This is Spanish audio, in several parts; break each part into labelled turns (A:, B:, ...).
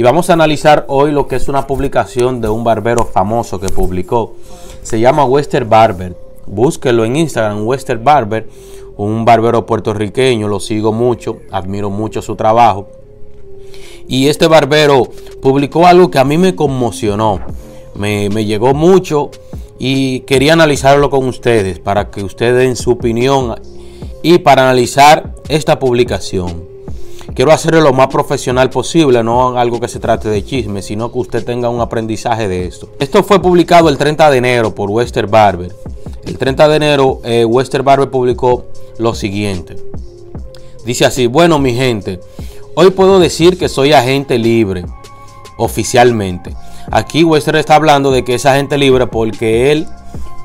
A: Y vamos a analizar hoy lo que es una publicación de un barbero famoso que publicó. Se llama Western Barber. Búsquelo en Instagram, Western Barber, un barbero puertorriqueño, lo sigo mucho, admiro mucho su trabajo. Y este barbero publicó algo que a mí me conmocionó, me, me llegó mucho y quería analizarlo con ustedes para que ustedes den su opinión y para analizar esta publicación. Quiero hacerlo lo más profesional posible, no algo que se trate de chisme, sino que usted tenga un aprendizaje de esto. Esto fue publicado el 30 de enero por Western Barber. El 30 de enero eh, Western Barber publicó lo siguiente. Dice así, bueno mi gente, hoy puedo decir que soy agente libre, oficialmente. Aquí Western está hablando de que es agente libre porque él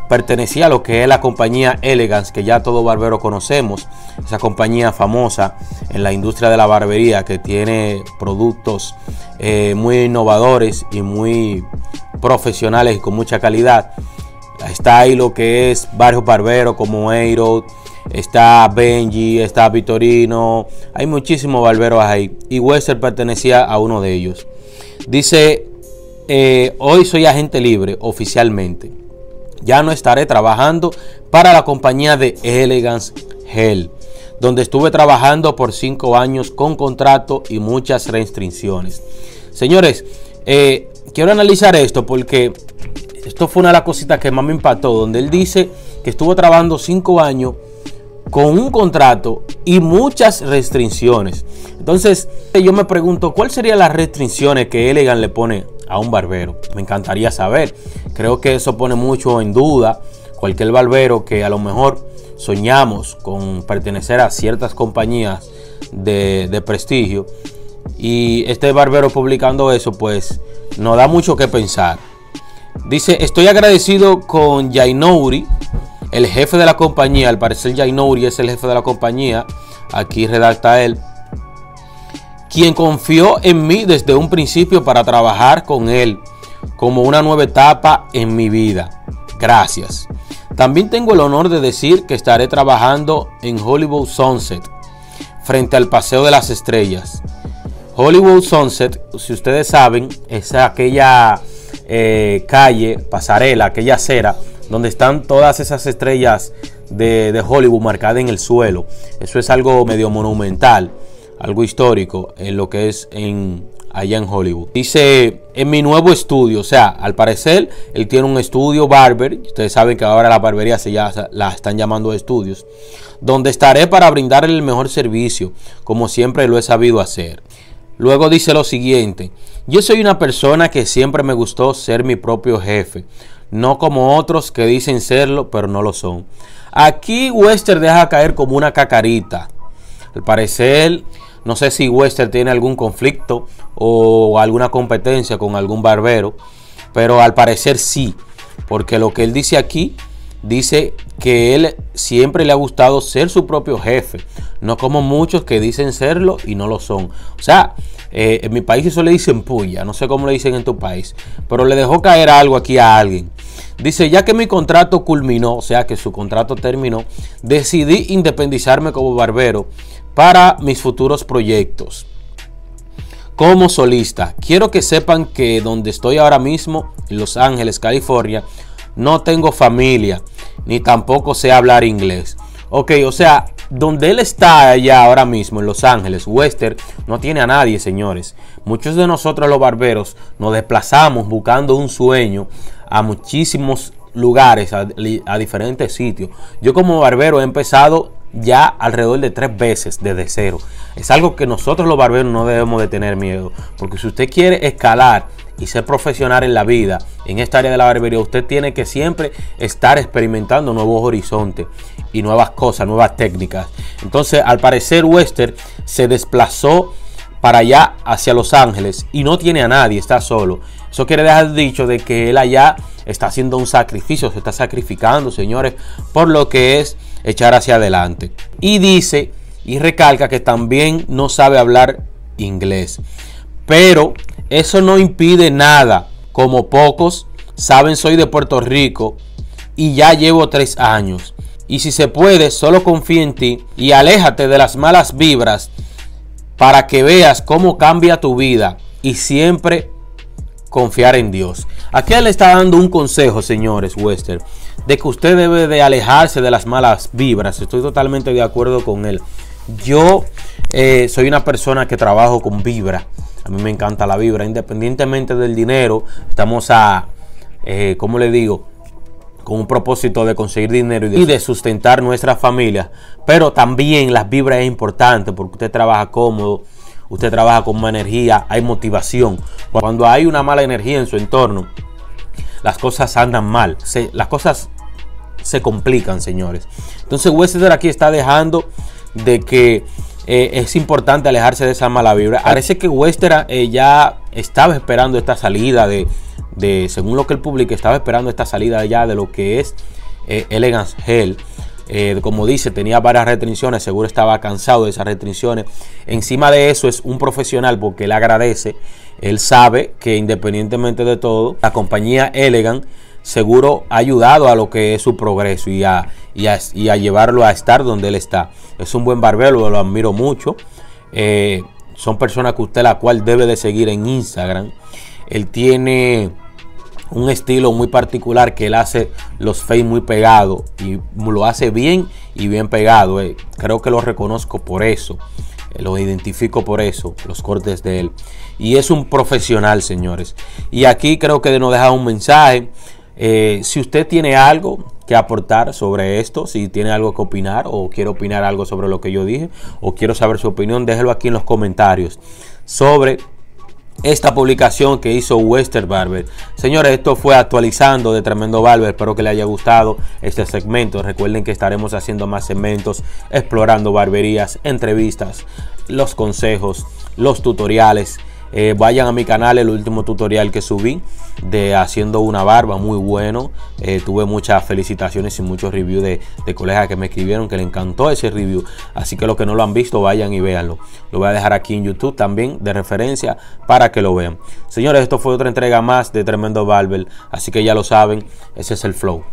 A: pertenecía a lo que es la compañía Elegance, que ya todo barbero conocemos, esa compañía famosa en la industria de la barbería que tiene productos eh, muy innovadores y muy profesionales y con mucha calidad. Está ahí lo que es varios barberos como Eiro, está Benji, está Vitorino, hay muchísimos barberos ahí y Wester pertenecía a uno de ellos. Dice, eh, hoy soy agente libre oficialmente ya no estaré trabajando para la compañía de Elegance Hell, donde estuve trabajando por cinco años con contrato y muchas restricciones. Señores, eh, quiero analizar esto porque esto fue una de las cositas que más me impactó, donde él dice que estuvo trabajando cinco años con un contrato y muchas restricciones. Entonces, yo me pregunto, ¿cuáles serían las restricciones que Elegant le pone a un barbero? Me encantaría saber. Creo que eso pone mucho en duda cualquier barbero que a lo mejor soñamos con pertenecer a ciertas compañías de, prestigio. Y este barbero publicando eso, pues nos da mucho que pensar. Dice, estoy agradecido con Jainouri, el jefe de la compañía. Al parecer Jainouri es el jefe de la compañía. Aquí redacta él. Quien confió en mí desde un principio para trabajar con él como una nueva etapa en mi vida. Gracias. También tengo el honor de decir que estaré trabajando en Hollywood Sunset, frente al Paseo de las Estrellas. Hollywood Sunset, si ustedes saben, es aquella eh, calle, pasarela, aquella acera, donde están todas esas estrellas de, de Hollywood marcadas en el suelo. Eso es algo medio monumental, algo histórico en lo que es en allá en Hollywood. Dice, en mi nuevo estudio, o sea, al parecer él tiene un estudio barber, ustedes saben que ahora la barbería se ya la están llamando estudios, donde estaré para brindarle el mejor servicio, como siempre lo he sabido hacer. Luego dice lo siguiente, yo soy una persona que siempre me gustó ser mi propio jefe, no como otros que dicen serlo, pero no lo son. Aquí Wester deja caer como una cacarita. Al parecer no sé si Wester tiene algún conflicto o alguna competencia con algún barbero, pero al parecer sí, porque lo que él dice aquí dice que él siempre le ha gustado ser su propio jefe, no como muchos que dicen serlo y no lo son. O sea, eh, en mi país eso le dicen puya, no sé cómo le dicen en tu país, pero le dejó caer algo aquí a alguien. Dice, ya que mi contrato culminó, o sea que su contrato terminó, decidí independizarme como barbero para mis futuros proyectos. Como solista, quiero que sepan que donde estoy ahora mismo, en Los Ángeles, California, no tengo familia, ni tampoco sé hablar inglés. Ok, o sea, donde él está allá ahora mismo, en Los Ángeles, Wester, no tiene a nadie, señores. Muchos de nosotros los barberos nos desplazamos buscando un sueño a muchísimos lugares, a, a diferentes sitios. Yo como barbero he empezado ya alrededor de tres veces desde cero. Es algo que nosotros los barberos no debemos de tener miedo, porque si usted quiere escalar y ser profesional en la vida, en esta área de la barbería, usted tiene que siempre estar experimentando nuevos horizontes y nuevas cosas, nuevas técnicas. Entonces, al parecer, Wester se desplazó para allá hacia Los Ángeles y no tiene a nadie, está solo. Eso quiere dejar dicho de que él allá está haciendo un sacrificio, se está sacrificando, señores, por lo que es echar hacia adelante. Y dice y recalca que también no sabe hablar inglés. Pero eso no impide nada. Como pocos saben, soy de Puerto Rico y ya llevo tres años. Y si se puede, solo confía en ti y aléjate de las malas vibras para que veas cómo cambia tu vida y siempre confiar en Dios. Aquí él está dando un consejo, señores Wester, de que usted debe de alejarse de las malas vibras. Estoy totalmente de acuerdo con él. Yo eh, soy una persona que trabajo con vibra. A mí me encanta la vibra, independientemente del dinero. Estamos a, eh, ¿cómo le digo? Con un propósito de conseguir dinero y de, sustentar nuestra familia. Pero también las vibras es importante porque usted trabaja cómodo usted trabaja con más energía, hay motivación. Cuando hay una mala energía en su entorno, las cosas andan mal, las cosas se complican, señores. Entonces Wester aquí está dejando de que eh, es importante alejarse de esa mala vibra. Parece que Wester eh, ya estaba esperando esta salida de, según lo que él publica, estaba esperando esta salida ya de lo que es eh, Elegance Hell. Eh, como dice, tenía varias restricciones, seguro estaba cansado de esas restricciones. Encima de eso es un profesional porque él agradece, él sabe que independientemente de todo, la compañía Elegant seguro ha ayudado a lo que es su progreso y a, llevarlo a estar donde él está. Es un buen barbero, lo admiro mucho. Eh, son personas que usted la cual debe de seguir en Instagram. Él tiene un estilo muy particular que él hace los face muy pegados y lo hace bien y bien pegado. Eh. Creo que lo reconozco por eso, eh, lo identifico por eso, los cortes de él. Y es un profesional, señores. Y aquí creo que nos deja un mensaje. Eh, si usted tiene algo que aportar sobre esto, si tiene algo que opinar o quiere opinar algo sobre lo que yo dije o quiero saber su opinión, déjelo aquí en los comentarios sobre esta publicación que hizo Western Barber. Señores, esto fue actualizando de Tremendo Barber. Espero que les haya gustado este segmento. Recuerden que estaremos haciendo más segmentos, explorando barberías, entrevistas, los consejos, los tutoriales eh, vayan a mi canal, el último tutorial que subí de haciendo una barba, muy bueno. Eh, tuve muchas felicitaciones y muchos reviews de, de, colegas que me escribieron que le encantó ese review. Así que los que no lo han visto, vayan y véanlo. Lo voy a dejar aquí en YouTube también de referencia para que lo vean. Señores, esto fue otra entrega más de Tremendo Barber. Así que ya lo saben, ese es el flow.